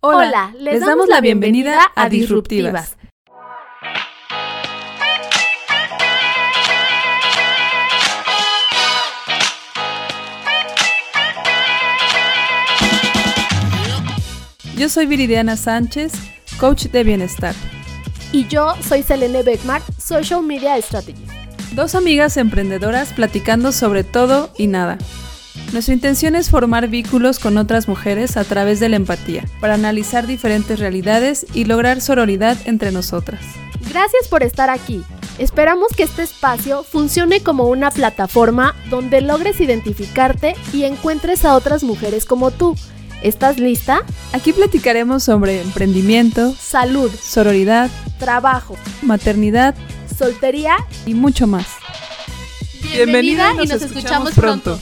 Hola, les, damos, la bienvenida a Disruptivas. Yo soy Viridiana Sánchez, coach de bienestar. Y yo soy Selene Beckmar, Social Media Strategy. Dos amigas emprendedoras platicando sobre todo y nada. Nuestra intención es formar vínculos con otras mujeres a través de la empatía, para analizar diferentes realidades y lograr sororidad entre nosotras. Gracias por estar aquí. Esperamos que este espacio funcione como una plataforma donde logres identificarte y encuentres a otras mujeres como tú. ¿Estás lista? Aquí platicaremos sobre emprendimiento, salud, sororidad, trabajo, maternidad, soltería y mucho más. Bienvenida, y nos, escuchamos pronto.